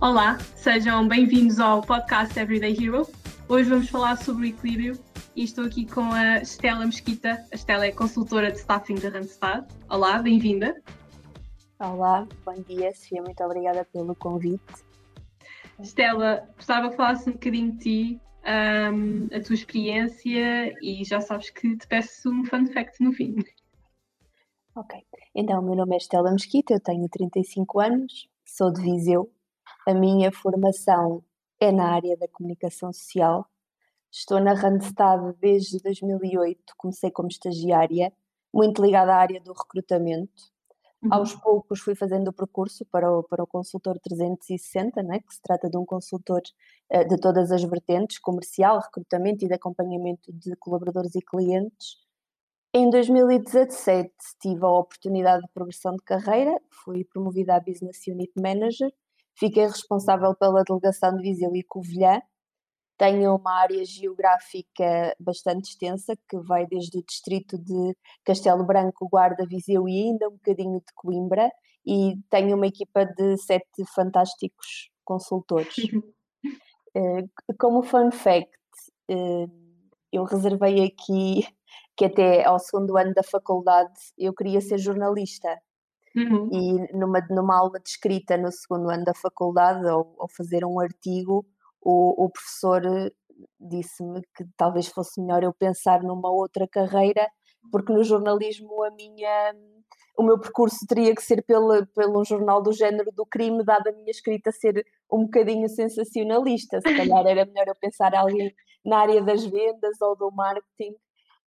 Olá, sejam bem-vindos ao podcast Everyday Hero. Hoje vamos falar sobre o equilíbrio e estou aqui com a Estela Mesquita. A Estela é consultora de staffing da Randstad. Olá, bem-vinda. Olá, bom dia, Sofia, muito obrigada pelo convite. Estela, gostava que falasses um bocadinho de ti, um, a tua experiência e já sabes que te peço um fun fact no fim. Ok, então o meu nome é Estela Mesquita, eu tenho 35 anos, sou de Viseu. A minha formação é na área da comunicação social. Estou na Randstad desde 2008, comecei como estagiária, muito ligada à área do recrutamento. Uhum. Aos poucos fui fazendo o percurso para o, para o consultor 360, né, que se trata de um consultor uh, de todas as vertentes, comercial, recrutamento e de acompanhamento de colaboradores e clientes. Em 2017 tive a oportunidade de progressão de carreira, fui promovida a Business Unit Manager, fiquei responsável pela delegação de Viseu e Covilhã, tenho uma área geográfica bastante extensa, que vai desde o distrito de Castelo Branco, Guarda, Viseu e ainda um bocadinho de Coimbra, e tenho uma equipa de sete fantásticos consultores. Eh, como fun fact, eh, eu reservei aqui que até ao segundo ano da faculdade eu queria ser jornalista. Uhum. E numa, numa aula de escrita no segundo ano da faculdade, ou, fazer um artigo, o, o professor disse-me que talvez fosse melhor eu pensar numa outra carreira, porque no jornalismo a minha o meu percurso teria que ser pelo, pelo um jornal do género do crime, dada a minha escrita ser um bocadinho sensacionalista. Se calhar era melhor eu pensar alguém na área das vendas ou do marketing.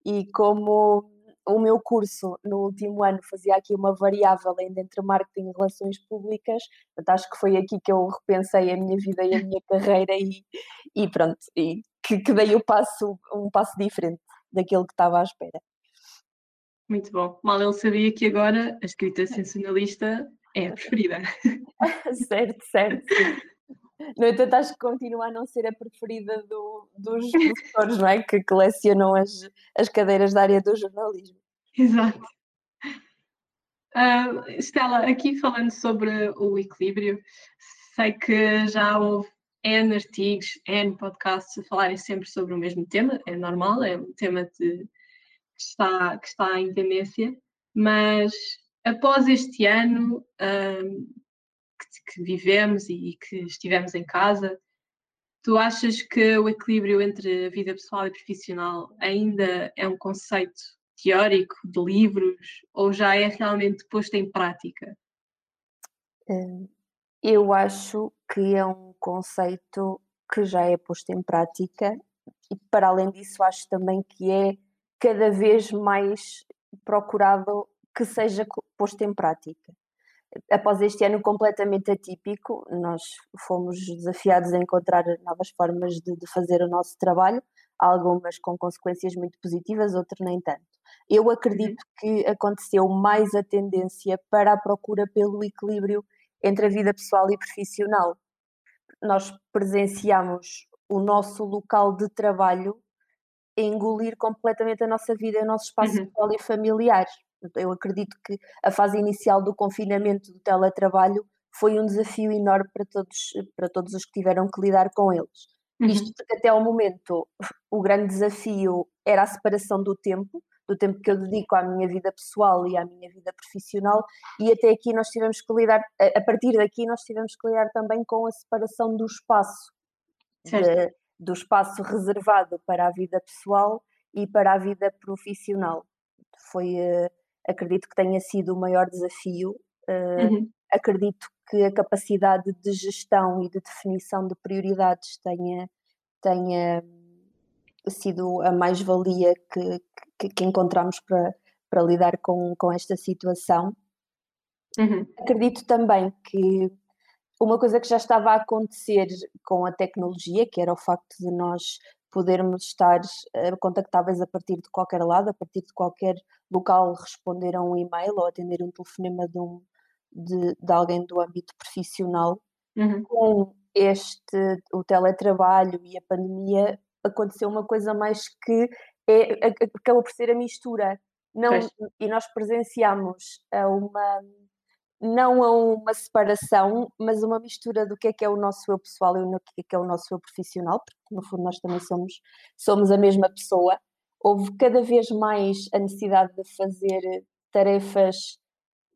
E como o meu curso no último ano fazia aqui uma variável ainda entre marketing e relações públicas, portanto, acho que foi aqui que eu repensei a minha vida e a minha carreira e, e pronto, e que, que dei o passo, um passo diferente daquilo que estava à espera. Muito bom. Mal ele sabia que agora a escrita sensacionalista é a preferida. certo, certo. No entanto, acho que continua a não ser a preferida do, dos professores, não é? Que colecionam as, as cadeiras da área do jornalismo. Exato. Uh, Estela, aqui falando sobre o equilíbrio, sei que já houve N artigos, N podcasts a falarem sempre sobre o mesmo tema, é normal, é um tema de, que, está, que está em tendência, mas após este ano, uh, que, vivemos e que estivemos em casa, tu achas que o equilíbrio entre a vida pessoal e profissional ainda é um conceito teórico de livros ou já é realmente posto em prática? Hum, eu acho que é um conceito que já é posto em prática e para além disso acho também que é cada vez mais procurado que seja posto em prática após este ano completamente atípico, nós fomos desafiados a encontrar novas formas de, de, fazer o nosso trabalho, algumas com consequências muito positivas, outras nem tanto. Eu acredito uhum. que aconteceu mais a tendência para a procura pelo equilíbrio entre a vida pessoal e profissional. Nós presenciamos o nosso local de trabalho engolir completamente a nossa vida, o nosso espaço uhum. pessoal e familiar. Eu acredito que a fase inicial do confinamento do teletrabalho foi um desafio enorme para todos, para todos os que tiveram que lidar com eles. Uhum. Isto porque até ao momento o grande desafio era a separação do tempo, do tempo que eu dedico à minha vida pessoal e à minha vida profissional, e até aqui nós tivemos que lidar, a partir daqui nós tivemos que lidar também com a separação do espaço, de, do espaço reservado para a vida pessoal e para a vida profissional. Foi uh, acredito que tenha sido o maior desafio. Uh, uhum. Acredito que a capacidade de gestão e de definição de prioridades tenha, tenha sido a mais-valia que, que, que, encontramos para, para lidar com, com esta situação. Uhum. Acredito também que uma coisa que já estava a acontecer com a tecnologia, que era o facto de nós podermos estar uh, contactáveis a partir de qualquer lado, a partir de qualquer local, responder a um e-mail ou atender um telefonema de, um, de, de alguém do âmbito profissional. Uhum. Com este, o teletrabalho e a pandemia, aconteceu uma coisa mais que é, acabou por ser a mistura. Não, e nós presenciamos uma não a uma separação, mas uma mistura do que é que é o nosso eu pessoal e o que é que é o nosso eu profissional, porque no fundo nós também somos, somos a mesma pessoa. Houve cada vez mais a necessidade de fazer tarefas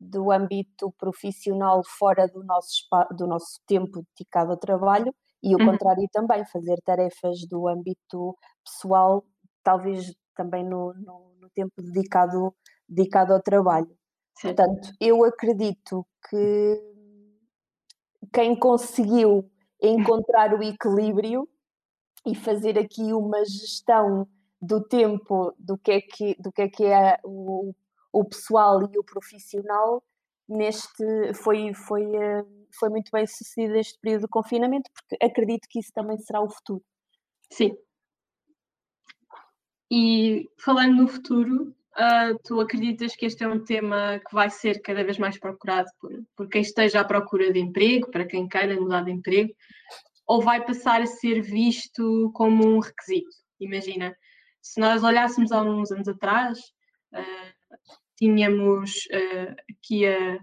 do âmbito profissional fora do nosso, do nosso tempo dedicado ao trabalho e o uhum. contrário também, fazer tarefas do âmbito pessoal, talvez também no, no, no tempo dedicado, dedicado ao trabalho. Sim. Portanto, eu acredito que quem conseguiu encontrar o equilíbrio e fazer aqui uma gestão do tempo do que é que, do que, é, que é o, o pessoal e o profissional neste foi, foi, eh, foi muito bem sucedido este período de confinamento, porque acredito que isso também será o futuro. Sim. E falando no futuro, Uh, tu acreditas que este é um tema que vai ser cada vez mais procurado por, por quem esteja à procura de emprego, para quem queira mudar de emprego, ou vai passar a ser visto como um requisito? Imagina, se nós olhássemos há uns anos atrás, uh, tínhamos uh, aqui a,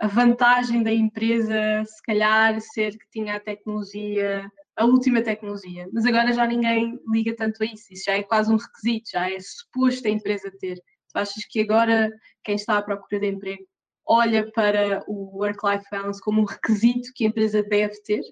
a vantagem da empresa, se calhar, ser que tinha a tecnologia a última tecnologia, mas agora já ninguém liga tanto a isso, isso já é quase um requisito, já é suposto a empresa ter. Tu achas que agora quem está à procura de emprego olha para o work-life balance como um requisito que a empresa deve ter?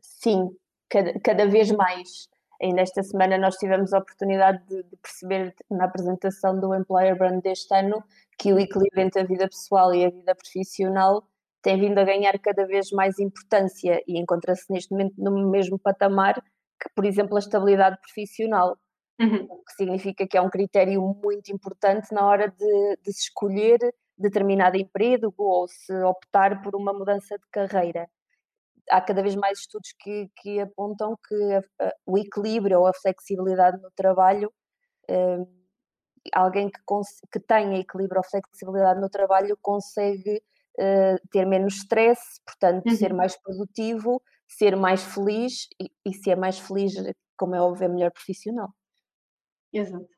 Sim, cada, cada vez mais. Ainda esta semana nós tivemos a oportunidade de, de, perceber na apresentação do Employer Brand deste ano que o equilíbrio entre a vida pessoal e a vida profissional tem vindo a ganhar cada vez mais importância e encontra-se neste momento no mesmo patamar que, por exemplo, a estabilidade profissional uhum. o que significa que é um critério muito importante na hora de, de se escolher determinado emprego ou se optar por uma mudança de carreira. Há cada vez mais estudos que, que apontam que a, a, o equilíbrio ou a flexibilidade no trabalho, eh, alguém que, que tenha equilíbrio ou flexibilidade no trabalho consegue eh, ter menos stress, portanto, uhum. ser mais produtivo, ser mais feliz e, e ser mais feliz, como é óbvio, é melhor profissional. Exato.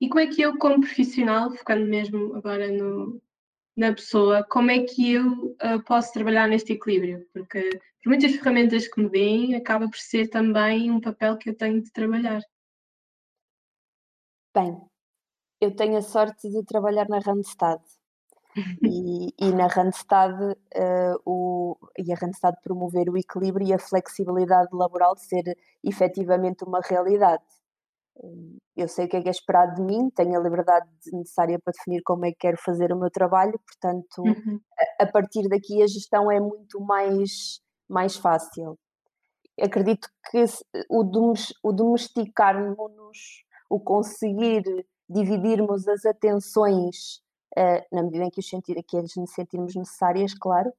E como é que eu, como profissional, focando mesmo agora no, na pessoa, como é que eu uh, posso trabalhar neste equilíbrio? Porque por muitas ferramentas que me deem, acaba por ser também um papel que eu tenho de trabalhar. Bem, eu tenho a sorte de trabalhar na Randstad. e, e, na Randstad uh, o, e a Randstad promover o equilíbrio e a flexibilidade laboral de ser efetivamente uma realidade eu sei o que é que é esperado de mim, tenho a liberdade necessária para definir como é que quero fazer o meu trabalho, portanto, uhum. a, a, partir daqui a gestão é muito mais, mais fácil. Acredito que o, o domesticarmos-nos, o conseguir dividirmos as atenções uh, na medida em que, os sentir, que as sentirmos necessárias, claro,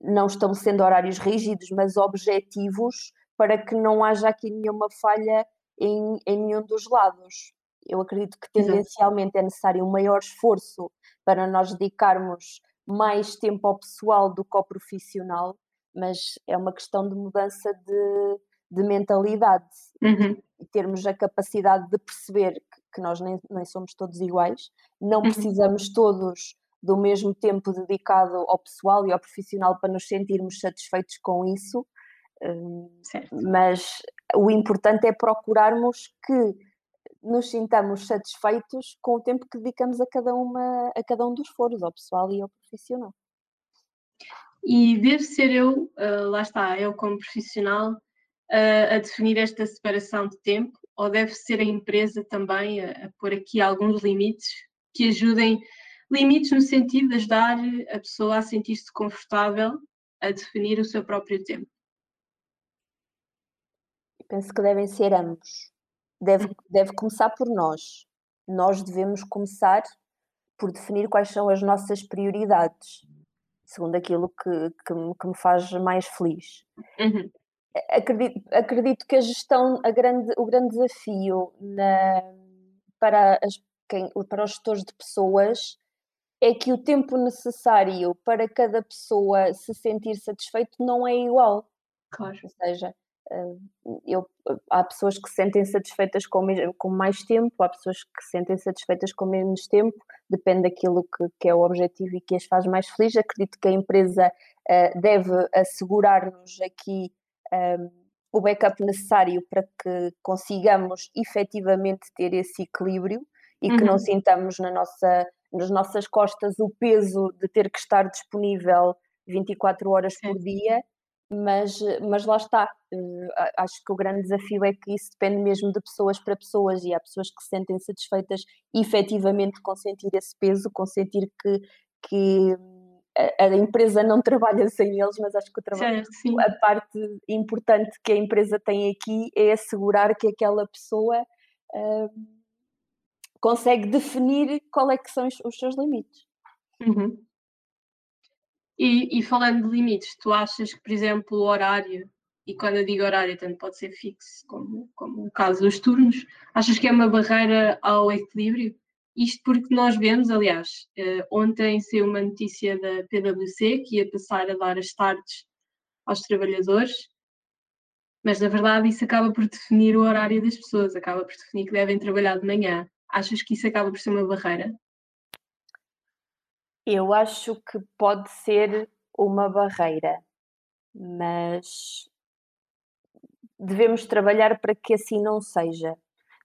não estabelecendo horários rígidos, mas objetivos para que não haja aqui nenhuma falha em, em nenhum dos lados. Eu acredito que tendencialmente é necessário um maior esforço para nós dedicarmos mais tempo ao pessoal do que ao profissional, mas é uma questão de mudança de, de mentalidade uhum. e termos a capacidade de perceber que, que nós nem, nem, somos todos iguais, não uhum. precisamos todos do mesmo tempo dedicado ao pessoal e ao profissional para nos sentirmos satisfeitos com isso, hum, mas o importante é procurarmos que nos sintamos satisfeitos com o tempo que dedicamos a cada, uma, a cada um dos foros, ao pessoal e ao profissional. E devo ser eu, uh, lá está, eu como profissional, uh, a definir esta separação de tempo, ou deve ser a empresa também a, a pôr aqui alguns limites que ajudem, limites no sentido de ajudar a pessoa a sentir-se confortável a definir o seu próprio tempo? Penso que devem ser ambos. Deve, deve começar por nós. Nós devemos começar por definir quais são as nossas prioridades, segundo aquilo que, que, que me faz mais feliz. Uhum. Acredito, acredito que a gestão, a grande, o grande desafio na, para, as, quem, para os gestores de pessoas é que o tempo necessário para cada pessoa se sentir satisfeito não é igual. Claro. Ou seja, eu, há pessoas que se sentem satisfeitas com, com, mais tempo, há pessoas que se sentem satisfeitas com menos tempo, depende daquilo que, que é o objetivo e que as faz mais felizes. Acredito que a empresa uh, deve assegurar-nos aqui um, o backup necessário para que consigamos efetivamente ter esse equilíbrio e que não uhum. sintamos na nossa, nas nossas costas o peso de ter que estar disponível 24 horas Sim. por dia mas, mas lá está. Uh, acho que o grande desafio é que isso depende mesmo de pessoas para pessoas e há pessoas que se sentem satisfeitas efetivamente com sentir esse peso, com sentir que, que a, a empresa não trabalha sem eles, mas acho que o trabalho, sim, a parte importante que a empresa tem aqui é assegurar que aquela pessoa uh, consegue definir qual é que são os, os seus limites. Uhum. E, e, falando de limites, tu achas que, por exemplo, o horário, e quando eu digo horário, tanto pode ser fixo como, como o caso dos turnos, achas que é uma barreira ao equilíbrio? Isto porque nós vemos, aliás, eh, ontem saiu uma notícia da PwC que ia passar a dar as tardes aos trabalhadores, mas na verdade isso acaba por definir o horário das pessoas, acaba por definir que devem trabalhar de manhã. Achas que isso acaba por ser uma barreira? Eu acho que pode ser uma barreira, mas devemos trabalhar para que assim não seja.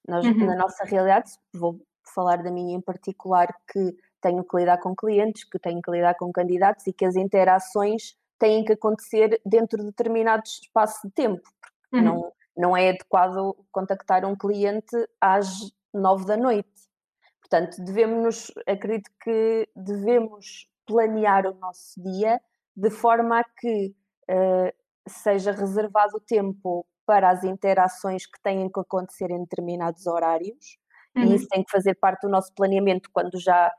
Nós, uhum. Na nossa realidade, vou falar da minha em particular, que tenho que lidar com clientes, que tenho que lidar com candidatos e que as interações têm que acontecer dentro de determinado espaço de tempo. Uhum. Não, não é adequado contactar um cliente às nove da noite. Portanto, devemos, acredito que devemos planear o nosso dia de forma a que uh, seja reservado tempo para as interações que têm que acontecer em determinados horários, uhum. e isso tem que fazer parte do nosso planeamento quando já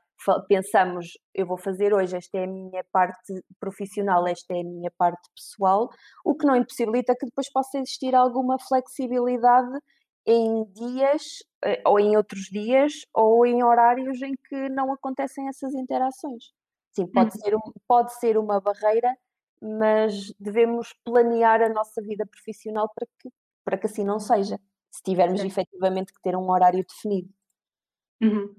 pensamos, eu vou fazer hoje, esta é a minha parte profissional, esta é a minha parte pessoal, o que não impossibilita que depois possa existir alguma flexibilidade em dias eh, ou em outros dias ou em horários em que não acontecem essas interações. Sim, pode, uhum. ser, um, pode ser uma barreira, mas devemos planear a nossa vida profissional para que, para que assim não seja, se tivermos Sim. efetivamente que ter um horário definido. Uhum.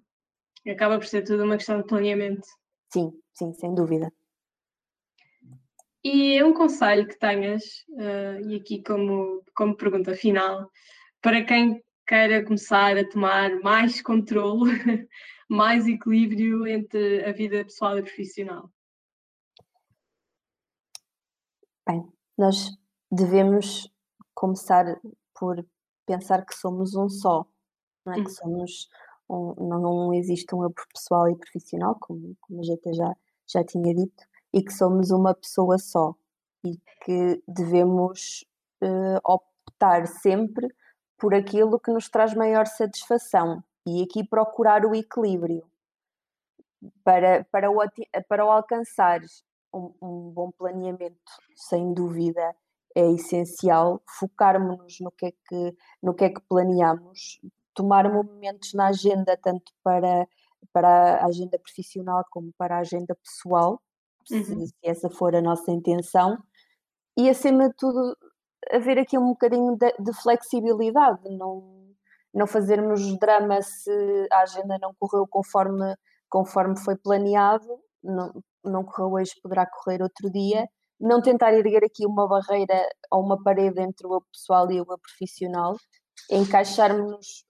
Acaba por ser tudo uma questão de planeamento. Sim, sim, sem dúvida. E é um conselho que tenhas, uh, e aqui como, como pergunta final, para quem queira começar a tomar mais controle, mais equilíbrio entre a vida pessoal e profissional? Bem, nós devemos começar por pensar que somos um só, não é? Uhum. Que somos um, não, não, existe um eu pessoal e profissional, como, como a gente já, já tinha dito, e que somos uma pessoa só e que devemos uh, optar sempre por aquilo que nos traz maior satisfação. E aqui procurar o equilíbrio para, para, o, para o alcançar um, um bom planeamento, sem dúvida, é essencial. Focarmos-nos no que é que no que é que planeamos, tomar momentos na agenda tanto para para a agenda profissional como para a agenda pessoal, uhum. se, se, essa for a nossa intenção, e acima de tudo haver aqui um bocadinho de, de, flexibilidade, não, não fazermos drama se a agenda não correu conforme, conforme foi planeado, não, não correu hoje, poderá correr outro dia, não tentar erguer aqui uma barreira ou uma parede entre o pessoal e o profissional, encaixarmos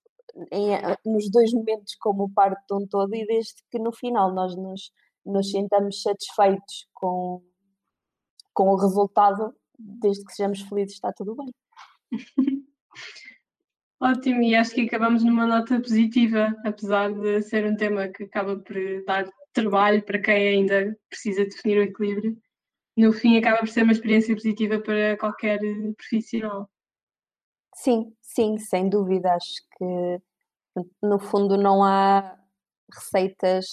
em, nos dois momentos como parte de um todo e desde que no final nós nos, nos sentamos satisfeitos com, com o resultado, desde que sejamos felizes, está tudo bem. Ótimo, e acho que acabamos numa nota positiva, apesar de ser um tema que acaba por dar trabalho para quem ainda precisa definir o equilíbrio. No fim, acaba por ser uma experiência positiva para qualquer profissional. Sim, sim, sem dúvida. Acho que no fundo não há receitas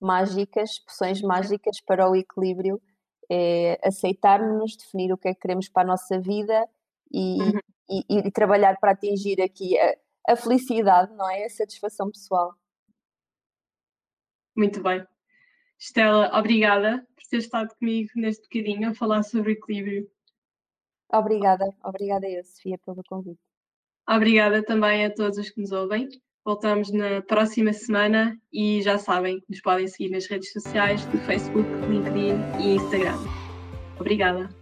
mágicas, poções mágicas para o equilíbrio é aceitarmos, definir o que é que queremos para a nossa vida e, uhum. e, e trabalhar para atingir aqui a, a, felicidade, não é? A satisfação pessoal. Muito bem. Estela, obrigada por ter estado comigo neste bocadinho a falar sobre equilíbrio. Obrigada, obrigada eu, Sofia, pelo convite. Obrigada também a todos os que nos ouvem. Voltamos na próxima semana e já sabem que nos podem seguir nas redes sociais do Facebook, LinkedIn e Instagram. Obrigada.